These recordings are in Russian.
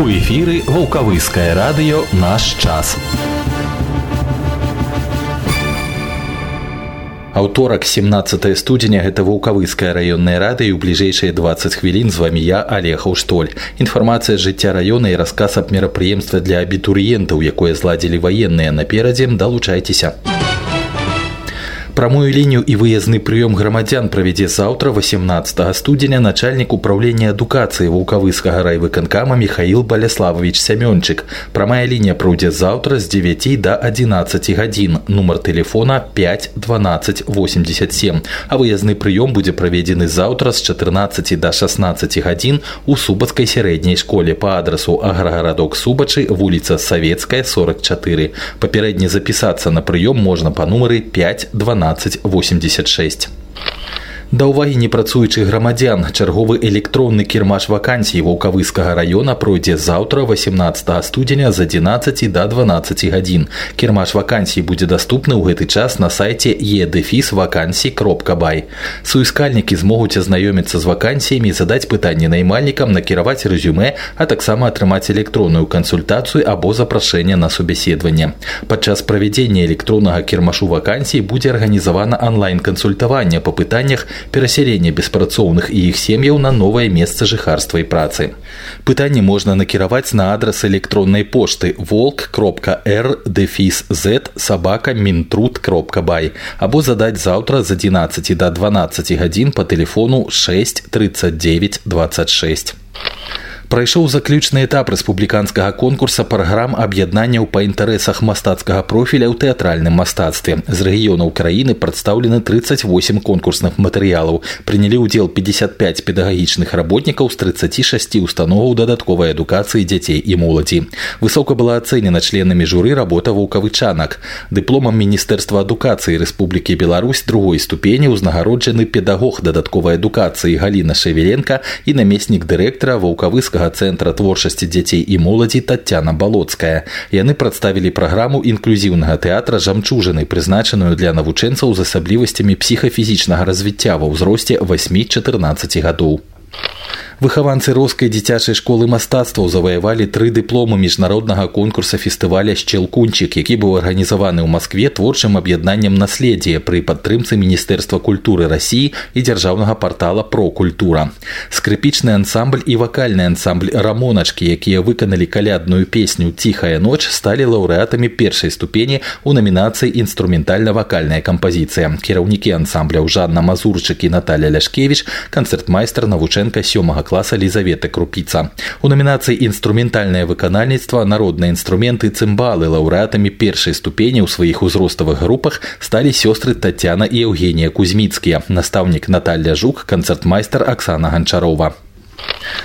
У эфіры вулкавыскае радыё наш час. Аўторак 17 студзеня гэта вулкавыскае раённае рады і ў бліжэйшыя 20 хвілін з вамі я алехаў штоль. Інфармацыя жыцця раёна і расказ аб мерапрыемства для абітурыентаў, якое зладзілі ваенныя наперадзе, далучайцеся. Прамую лінію і выязны прыём грамадзян правядзе заўтра 18 студзеня начальнік управлення адукацыі вулкавыскага райвыканкама Михаил Баляславович Сямёнчык. Прамая лінія пройдзе заўтра з 9 до 11 гадзін. Нумар телефона 5 12 87. А выязны прыём будзе праведзены заўтра з 14 до 16 гадзін у субацкай сярэдняй школе по адрасу аграгарадок субачы вуліца Савецкая 44. Папярэдне запісацца на прыём можна па нумары 5 12 1286. Да ўвагі непрацуючых грамадзян чарговы электронны кірмаш вакансій ваўкавыскага района пройдзе заўтра 18 студзеня з 11 до 12 гадзін. Кірмаш вакансій будзе даступны ў гэты час на сайце едэфіс вакансій кропка бай. Суіскальнікі змогуць азнаёміцца з вакансіямі, задаць пытанні наймальнікам, накіраваць рэзюме, а таксама атрымаць электронную кансультацыю або запрашэнне на субяседаванне. Падчас правядзення электроннага кірмашу вакансій будзе арганізавана онлайн-кансультаванне па пытаннях перасялення беспрацоўных і іх сем'яў на новае месца жыхарства і працы. Пытанне можна накіраваць на адрас электроннай пошты волк кропка r дэфіс z сабака мінтруд кропка бай або задаць заўтра з 11 до 12 гадзін по телефону 6 39 26 прайшоў заключны этап рэспубліканскага конкурса праграм аб'яднанняў па інтарэсах мастацкага профіля ў тэатральным мастацтве з рэгіёнаў краіны прадстаўлены 38 конкурсных матэрыялаў прынялі ўдзел 55 педагагічных работнікаў з 36 установаў дадатковай адукацыі дзяцей і моладзі высока была ацэнена членамі журы работа вулкавычанак дыпломам міністэрства адукацыі рэспублікі Беларусь другой ступені ўзнагароджаны педагог дадатковай адукацыі галіна шевеленко і намеснік дырэктара ваўкавыскага грамадскага цэнтра творчасці дзяцей і моладзі татяна балоцкая. Яны прадставілі праграму інклюзіўнага тэатра жамчужаны прызначаную для навучэнцаў з асаблівасцямі псіхафізічнага развіцця ва ўзросце 8-14 гадоў выхаванцы роскай дзіцячай школы мастацтваў заваявалі тры дыпломы міжнароднага конкурса фестываля шчелкунчик які быў арганізаваны ў москве творчым аб'яднаннем наследдзя пры падтрымцы міністэрства культуры рассіі і дзяржаўнага портала про культура скрыпічны ансамбль і вакальны ансамбль рамоначкі якія выканалі калядную песню ціхая ноч сталі лаўрэатамі першай ступені у намінацыі інструментальна-вакальная кампазіцыя кіраўнікі ансамбляў жанна мазурчык і наталя ляшкевич канцэртмайстар навучэнка сёмага класа Лізаветы Крупіца. У номінацыі інструментальнае выканальніцтва народныя інструменты цымбалы лаўрэатамі першай ступені ў сваіх узроставых групах сталі сёстры Тацяна і Еўгенія Кузьміцкія, настаўнік Наталья Жук, канцэртмайстар Аксана Ганчарова.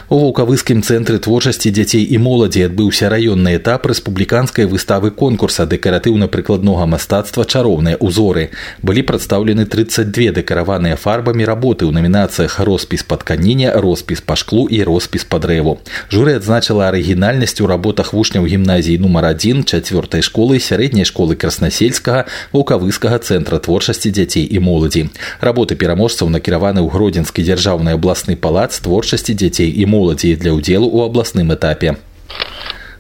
У вулкавыскім цэнтры творчасці дзяцей і моладзі адбыўся раённы этап рэспубліканскай выставы конкурса дэкаратыўна-прыкладнога мастацтва чароўныя ўзоры. Былі прадстаўлены 32 дэкараваныя фарбамі работы ў намінацыях роспіс па тканіне, роспіс па шклу і роспіс па дрэву. Журы адзначыла арыгінальнасць у работах вучняў гімназіі нумар 1 чацвёртай школы сярэдняй школы краснасельскага вулкавыскага цэнтра творчасці дзяцей і моладзі. Работы пераможцаў накіраваны ў гродзенскі дзяржаўны абласны палац творчасці дзяцей і моладзі для ўдзелу ў абласным этапе.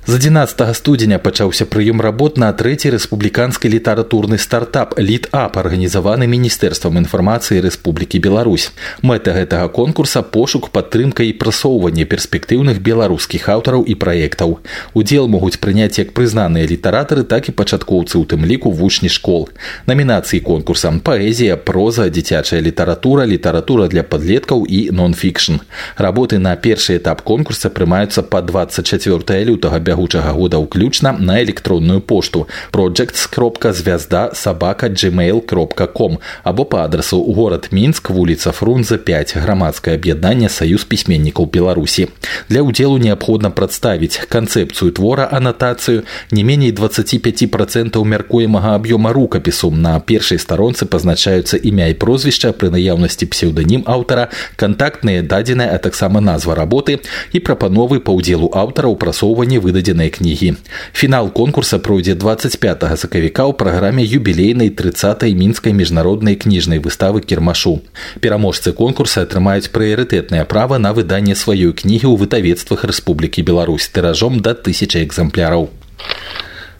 З 11 студзеня пачаўся прыём работ на трэці рэспубліканскі літаратурны стартап літап арганізаваны міністэрствам інфармацыі Рэспублікі Беларусь. Мэта гэтага конкурса пошук падтрымка і прасоўванне перспектыўных беларускіх аўтараў і праектаў. Удзел могуць прыняць як прызнаныя літаратары, так і пачаткоўцы у тым ліку вучні школ. Намінацыі конкурсам паэзія, проза, дзіцячая літаратура, літаратура для падлеткаў і нон-фікшн. Работы на першы этап конкурса прымаюцца па 24 лютага бягу бягучага года ўключна на электронную пошту projects кропка звязда сабака gmail кропка com або по адресу город мінск вуліца фрунзе 5 грамадскае аб'яднанне саюз пісьменнікаў беларусі для ўдзелу неабходна прадставіць канцэпцыю твора анатацыю не меней 25 процентаў мяркуемага аб'ёма рукапісу на першай старонцы пазначаюцца імя і прозвішча пры наяўнасці псеўданім аўтара кантактныя дадзеныя а таксама назва работы і прапановы па ўдзелу аўтара ў прасоўванні выдадзі выдадзенай кнігі. Фінал конкурса пройдзе 25 сакавіка ў праграме юбілейнай 30 мінскай міжнароднай кніжнай выставы кірмашу. Пераможцы конкурса атрымаюць прыярытэтнае права на выданне сваёй кнігі ў выдавецтвах Рэспублікі Беларусь тыражом да тысячи экземпляраў.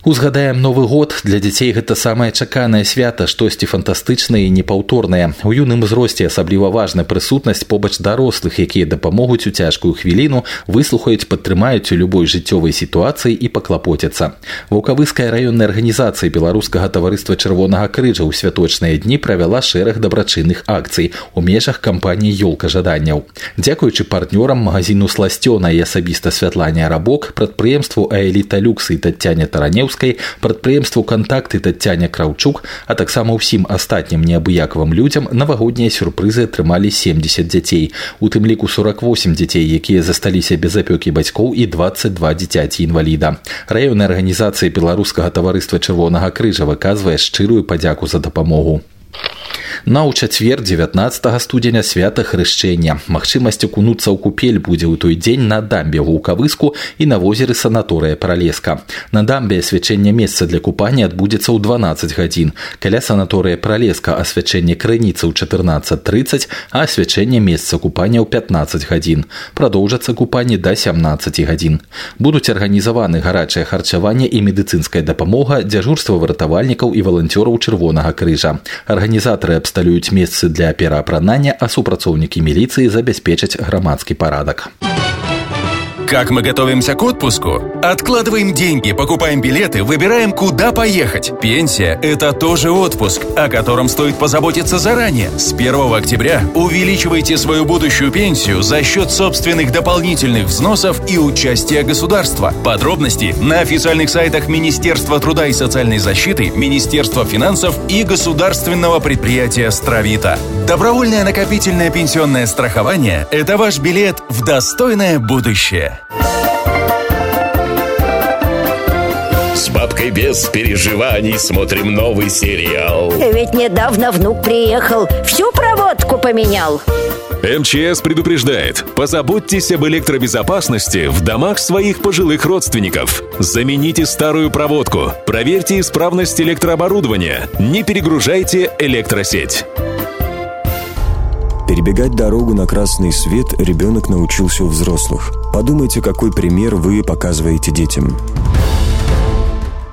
Узгадаем новы год. Для дзяцей гэта самае чаканае свята штосьці фантастычнае і непаўторнае. У юным узросце асабліва важна прысутнасць побач дарослых якія дапамогуць у цяжкую хвіліну выслухаюць падтрымаюць у любой жыццёвай сітуацыі і паклапоцяцца. Вулкавыская раённая арганізацыя беларускага таварыства чырвонага крыжа ў святочныя дні правяла шэраг дабрачынных акцый у межах кампаніі ёлка жаданняў дзякуючы партнёрам магазину сласцёна і асабіста святлання рабок прадпрыемству аэліта люксы і тацяня таранеўска Кіроўскай, прадпрыемству кантакты Тацяня Краўчук, а таксама ўсім астатнім неабыякавым людзям навагоднія сюрпрызы атрымалі 70 дзяцей. У тым ліку 48 дзяцей, якія засталіся без апёкі бацькоў і 22 дзіцяці інваліда. Раённая арганізацыя беларускага таварыства чырвонага крыжа выказвае шчырую падзяку за дапамогу. На ў чацвер 19 студзеня свята хрышчэння. Магчымасць акунуцца ў купель будзе ў той дзень на дамбе гукавыску і на возеры санаторыя пралеска. На дамбе асвячэнне месца для купання адбудзецца ў 12 гадзін. Каля санаторыя пралеска асвячэнне крыніцы ў 14:30, а асвячэнне месца купання ў 15 гадзін. Прадоўжацца купанне да 17 гадзін. Будуць арганізаваны гарачае харчаванне і медыцынская дапамога дзяжурства выратавальнікаў і валанцёраў чырвонага крыжа. Арганізатары абсталююць усталююць месцы для пераапранання, а супрацоўнікі міліцыі забяспечаць грамадскі парадак. Как мы готовимся к отпуску? Откладываем деньги, покупаем билеты, выбираем, куда поехать. Пенсия – это тоже отпуск, о котором стоит позаботиться заранее. С 1 октября увеличивайте свою будущую пенсию за счет собственных дополнительных взносов и участия государства. Подробности на официальных сайтах Министерства труда и социальной защиты, Министерства финансов и государственного предприятия «Стравита». Добровольное накопительное пенсионное страхование – это ваш билет в достойное будущее. Бабкой без переживаний смотрим новый сериал. Ведь недавно внук приехал, всю проводку поменял. МЧС предупреждает, позаботьтесь об электробезопасности в домах своих пожилых родственников. Замените старую проводку, проверьте исправность электрооборудования, не перегружайте электросеть. Перебегать дорогу на красный свет ребенок научился у взрослых. Подумайте, какой пример вы показываете детям.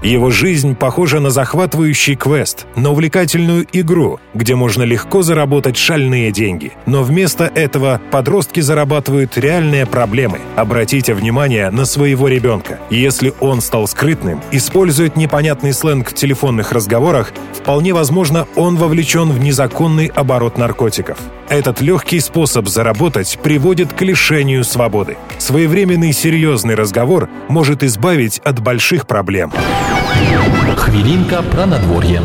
Его жизнь похожа на захватывающий квест, на увлекательную игру, где можно легко заработать шальные деньги. Но вместо этого подростки зарабатывают реальные проблемы. Обратите внимание на своего ребенка. Если он стал скрытным, использует непонятный сленг в телефонных разговорах, вполне возможно, он вовлечен в незаконный оборот наркотиков. Этот легкий способ заработать приводит к лишению свободы. Своевременный серьезный разговор может избавить от больших проблем. Хвілінка пра надвор'е.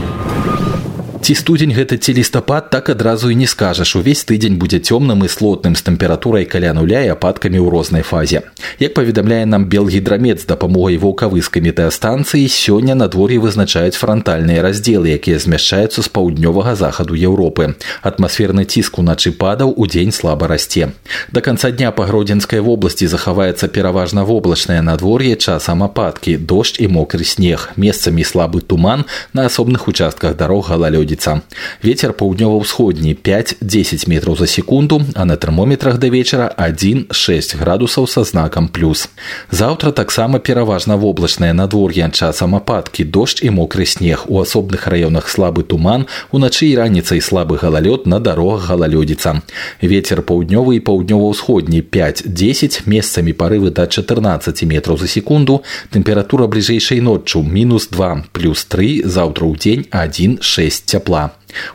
Ці студзень гэта ці лістапад так адразу і не скажаш увесь тыдзень будзе цёмным і слотным з тэмпературай каля нуля і ападкамі ў рознай фазе як паведамляе нам белгідрамет з дапамогай вулкавыскай метэастанцыі сёння надвор'е вызначаюць франтальныя раздзелы якія змяшчаюцца з паўднёвага захаду Еўропы атмасферны ціск уначы падаў у дзень слаба расце да канца дня па гродзенскай вобласці захаваецца пераважна воблачнае надвор'е часам ападкі дождж і мокры снег месцамі слабы туман на асобных участках дарог галалёдзе пройдзецца. Вецер паўднёва-ўсходні 5-10 метраў за секунду, а на тэрмометрах да вечара 1-6 градусаў са знакам плюс. Заўтра таксама пераважна воблачнае надвор'е часам ападкі, дождж і мокры снег. У асобных раёнах слабы туман, уначы і раніцай слабы галалёд на дарогах галалёдзіца. Вецер паўднёвы і паўднёва-ўсходні 5-10 месцамі парывы да 14 метраў за секунду, тэмпература бліжэйшай ноччу мінус 2 плюс 3 заўтра ў дзень 1-6 цяпла.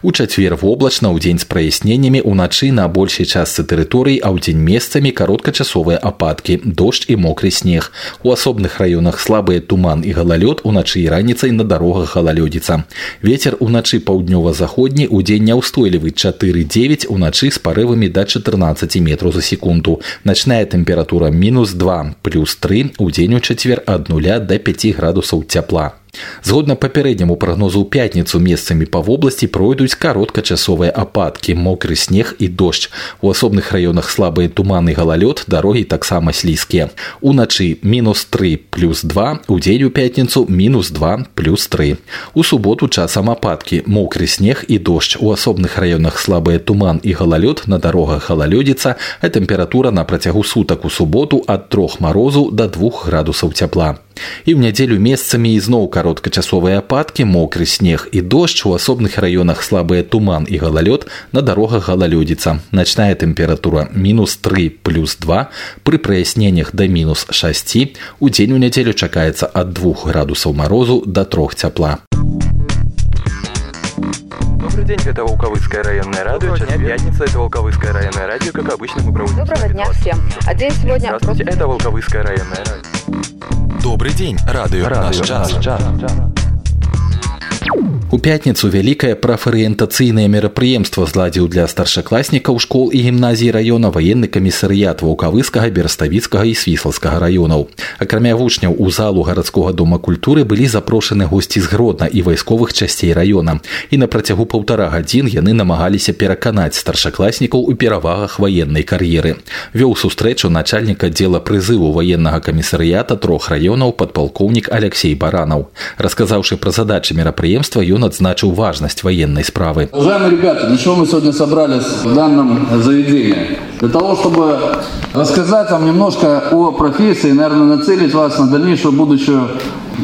У чацвер воблачна ў дзень з праясненнямі уначы на большай частцы тэрыторыі, а ў дзень месцамі кароткачасовыя ападкі, дождж і мокры снег. У асобных раёнах слабыя туман і галалёд уначы і раніцай на дарогах галалёдзіца. Вецер уначы паўднёва-заходні ў дзень няўстойлівы 4-9 уначы з парывамі да 14 метраў за секунду. Начная тэмпература мінус 2 плюс 3 у дзень у чацвер ад нуля до 5 градусаў цяпла. Згодна папярэдняму прагнозу ў пятніцу месцамі па вобласці пройдуць кароткачасовыя ападкі, мокры снег і дождж. У асобных раёнах слабыя туманы галалёд, дарогі таксама слізкія. Уначы мінус 3 плюс 2, у дзень у пятніцу мінус 2 плюс 3. У суботу часам ападкі, мокры снег і дождж. У асобных раёнах слабыя туман і галалёд, на дарогах галалёдзіца, а тэмпература на працягу сутак у суботу ад трох марозу да 2 градусаў цяпла. І ў нядзелю месцамі ізноў кароткачасовыя ападкі, мокры снег і дождж у асобных раёнах слабыя туман і галалёд на дарогах галалёдзіца. Начная тэмпература мінус 3 плюс 2 пры праясненнях да мінус 6 у дзень у нядзелю чакаецца ад 2 градусаў марозу да трох цяпла. Добрый день, это Волковыцкое районное радио. Сейчас пятница, это Волковыцкое районное радио. Как обычно, мы проводим... Доброго дня всем. А день сегодня... Здравствуйте, это Волковыцкое районное радио. Добрый день, радио, радио наш час. Наш час. У пятніцу вялікае прафарыентацыйнае мерапрыемства зладзіў для старшакласнікаў школ і гімназій раёна ваенны камісарыят ваўкавыскага берставіцкага і свіслацкага раёнаў. Акрамя вучняў у залу гарадскога дома культуры былі запрошаны госці з гродна і вайсковых часцей раёна. І на працягу паўтара гадзін яны намагаліся пераканаць старшакласнікаў у перавагах ваеннай кар'еры. Вёў сустрэчу начальніка дзела прызыву ваеннага камісарыята трох раёнаў падпалкоўнік алексей баранаў. Расказаўшы пра задачы мерапрыемства ён он отзначил важность военной справы. Уважаемые ребята, для чего мы сегодня собрались в данном заведении? Для того, чтобы рассказать вам немножко о профессии, наверное, нацелить вас на дальнейшую будущую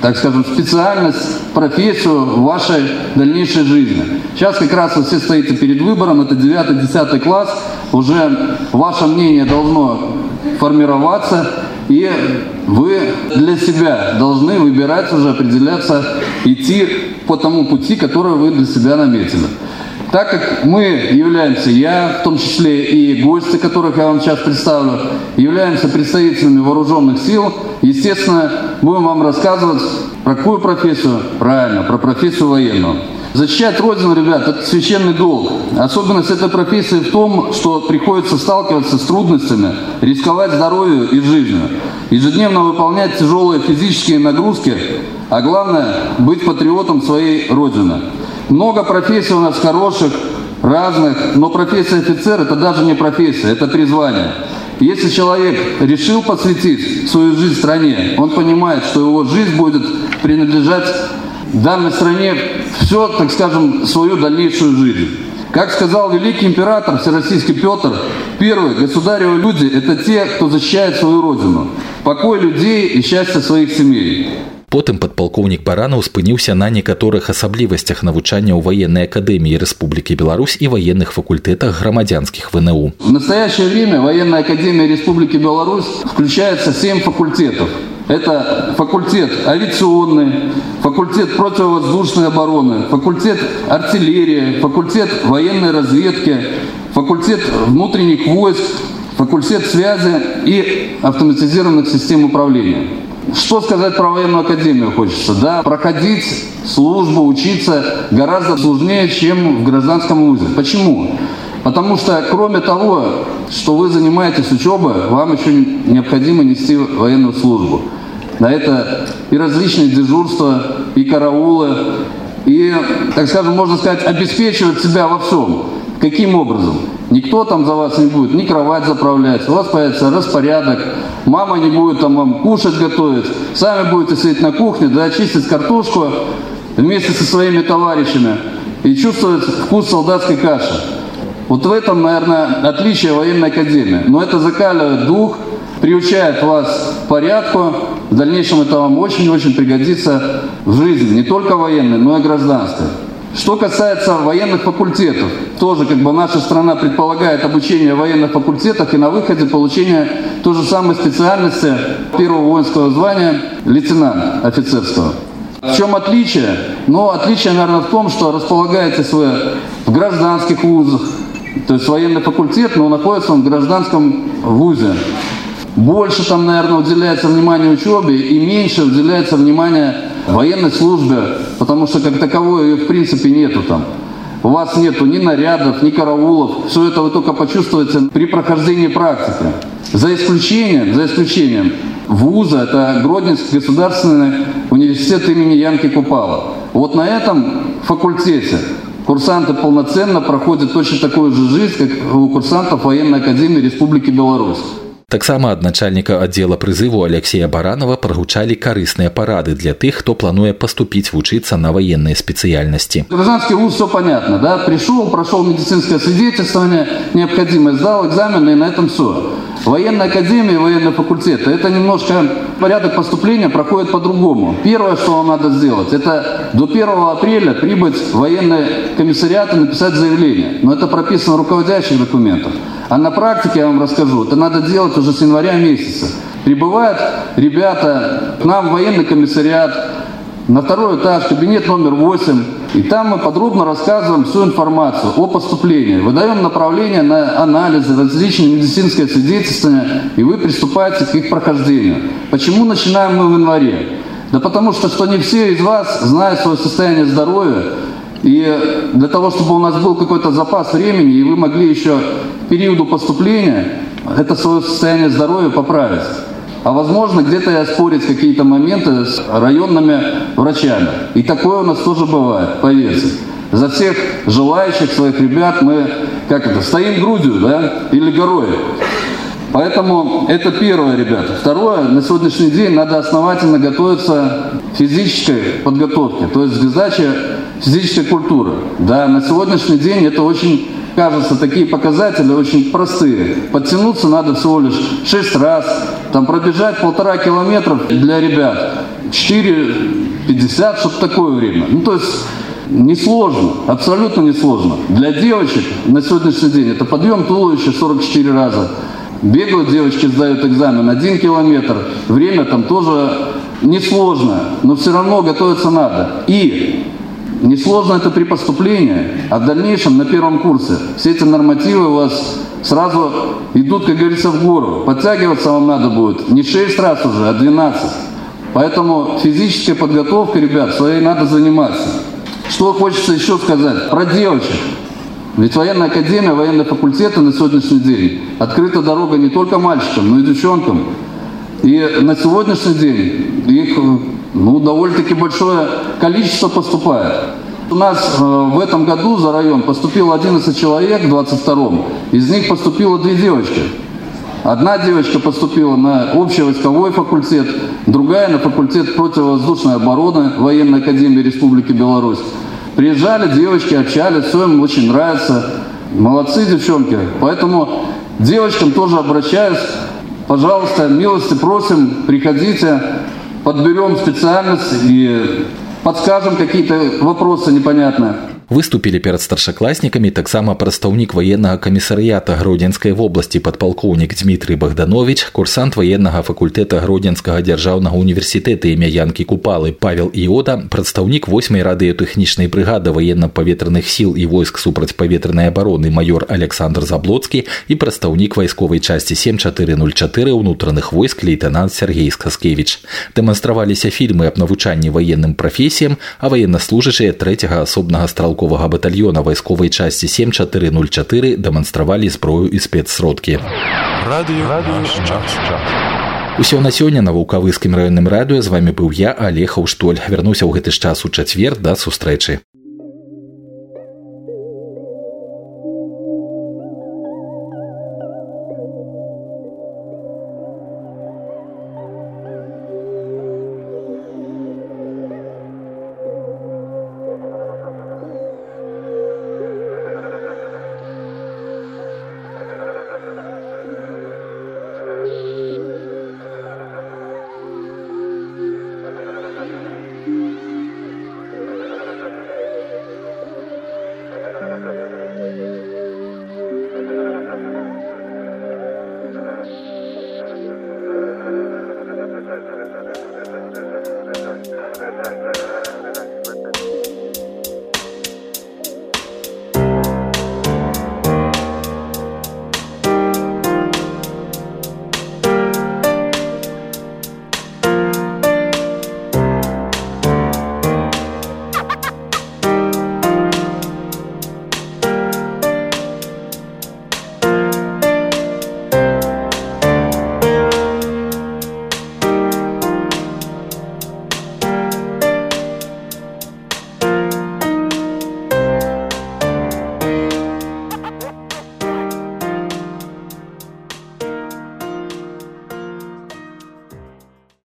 так скажем, специальность, профессию в вашей дальнейшей жизни. Сейчас как раз вы все стоите перед выбором, это 9-10 класс, уже ваше мнение должно формироваться, и вы для себя должны выбирать уже, определяться, идти по тому пути, который вы для себя наметили. Так как мы являемся, я в том числе и гости, которых я вам сейчас представлю, являемся представителями вооруженных сил, естественно, будем вам рассказывать про какую профессию? Правильно, про профессию военную. Защищать Родину, ребят, это священный долг. Особенность этой профессии в том, что приходится сталкиваться с трудностями, рисковать здоровью и жизнью, ежедневно выполнять тяжелые физические нагрузки, а главное – быть патриотом своей Родины. Много профессий у нас хороших, разных, но профессия офицер – это даже не профессия, это призвание. Если человек решил посвятить свою жизнь стране, он понимает, что его жизнь будет принадлежать данной стране все, так скажем, свою дальнейшую жизнь. Как сказал великий император Всероссийский Петр, первые государевы люди – это те, кто защищает свою родину, покой людей и счастье своих семей. Потым падпалкоўнік баранаў спыніўся на некаторых асаблівасцях навучання ў военной академии Республики Беларусь и военных факультетах громадянских ВНУ. В настоящее время военная академия Республики Беларусь включается семь факультетов. это факультет авиационный, факультет противовоздушной обороны, факультет артиллерии, факультет военной разведки, факультет внутренних войск, факультет связи и автоматизированных систем управления. Что сказать про военную академию хочется? Да, проходить службу, учиться гораздо сложнее, чем в гражданском вузе. Почему? Потому что, кроме того, что вы занимаетесь учебой, вам еще необходимо нести военную службу. Да, это и различные дежурства, и караулы, и, так скажем, можно сказать, обеспечивать себя во всем. Каким образом? Никто там за вас не будет ни кровать заправлять, у вас появится распорядок, мама не будет там вам кушать готовить, сами будете сидеть на кухне, да, чистить картошку вместе со своими товарищами и чувствовать вкус солдатской каши. Вот в этом, наверное, отличие военной академии. Но это закаливает дух, приучает вас к порядку. В дальнейшем это вам очень-очень пригодится в жизни, не только военной, но и гражданской. Что касается военных факультетов, тоже как бы наша страна предполагает обучение в военных факультетах и на выходе получение той же самой специальности первого воинского звания лейтенант офицерского. В чем отличие? Ну, отличие, наверное, в том, что располагаетесь вы в гражданских вузах, то есть военный факультет, но находится он в гражданском вузе. Больше там, наверное, уделяется внимание учебе и меньше уделяется внимание военной службе, потому что как таковой ее в принципе нету там. У вас нету ни нарядов, ни караулов. Все это вы только почувствуете при прохождении практики. За исключением, за исключением вуза, это Гродненский государственный университет имени Янки Купала. Вот на этом факультете курсанты полноценно проходят точно такую же жизнь, как у курсантов военной академии Республики Беларусь. Таксама ад начальніка аддзела прызыву Алексея Баранова прагучалі карысныя парады для тых, хто плануе паступіць вучыцца на военные спецыяльнасці. Гражданский вуз все понятно, да? Пришел, прошел медицинское свидетельствование, необходимое, сдал экзамены и на этом все. Военная академия, военный факультет, это немножко порядок поступления проходит по-другому. Первое, что вам надо сделать, это до 1 апреля прибыть в военный комиссариат и написать заявление. Но это прописано в руководящих документах. А на практике, я вам расскажу, это надо делать уже с января месяца. Прибывают ребята к нам в военный комиссариат, на второй этаж, кабинет номер 8. И там мы подробно рассказываем всю информацию о поступлении. Выдаем направление на анализы, различные медицинские свидетельствования, и вы приступаете к их прохождению. Почему начинаем мы в январе? Да потому что, что не все из вас знают свое состояние здоровья, и для того, чтобы у нас был какой-то запас времени, и вы могли еще к периоду поступления это свое состояние здоровья поправить. А возможно, где-то и оспорить какие-то моменты с районными врачами. И такое у нас тоже бывает, поверьте. За всех желающих своих ребят мы, как это, стоим грудью, да, или горой. Поэтому это первое, ребята. Второе, на сегодняшний день надо основательно готовиться к физической подготовке, то есть к сдаче физической культуры. Да, на сегодняшний день это очень кажется, такие показатели очень простые. Подтянуться надо всего лишь 6 раз, там пробежать полтора километра для ребят, 4,50, что-то такое время. Ну, то есть несложно, абсолютно несложно. Для девочек на сегодняшний день это подъем туловища 44 раза. Бегают девочки, сдают экзамен 1 километр. Время там тоже несложно, но все равно готовиться надо. И Несложно это при поступлении, а в дальнейшем на первом курсе все эти нормативы у вас сразу идут, как говорится, в гору. Подтягиваться вам надо будет не 6 раз уже, а 12. Поэтому физическая подготовка, ребят, своей надо заниматься. Что хочется еще сказать про девочек. Ведь военная академия, военные факультеты на сегодняшний день открыта дорога не только мальчикам, но и девчонкам. И на сегодняшний день их ну, довольно-таки большое количество поступает. У нас э, в этом году за район поступило 11 человек в 22-м. Из них поступило две девочки. Одна девочка поступила на общевойсковой факультет, другая на факультет противовоздушной обороны военной академии Республики Беларусь. Приезжали девочки, общались, все им очень нравится. Молодцы девчонки. Поэтому девочкам тоже обращаюсь. Пожалуйста, милости просим, приходите подберем специальность и подскажем какие-то вопросы непонятные. выступілі перад старшакласнікамі таксама прадстаўнік военнага камісарыята гродзенскай вобласці падпалкоўнік Дмітрый богданович курсант военнага факультэта гродзенскага дзяржаўнага універсітэта імя янкі купалы павел іода прадстаўнік восьмай радыётэхнічнай брыгады военно-паветраных сіл і войск супрацьпаветранай абароны майор александр заблоцкі і прадстаўнік вайсковай часці 7404 ўнутраных войск лейтенант Сергей скаскевич дэманстраваліся фільмы аб навучанні военным прафесіям а военнослужачыя трэцяга асобнага стралку стрелкового батальона войсковой части 7404 демонстравалі зброю і спецсродкі. Усё на сёння на вулкавыскім раённым радыё. З вами быў я алехаў штоль. Вярнуся ў гэты ж час у чацвер. Да сустрэчы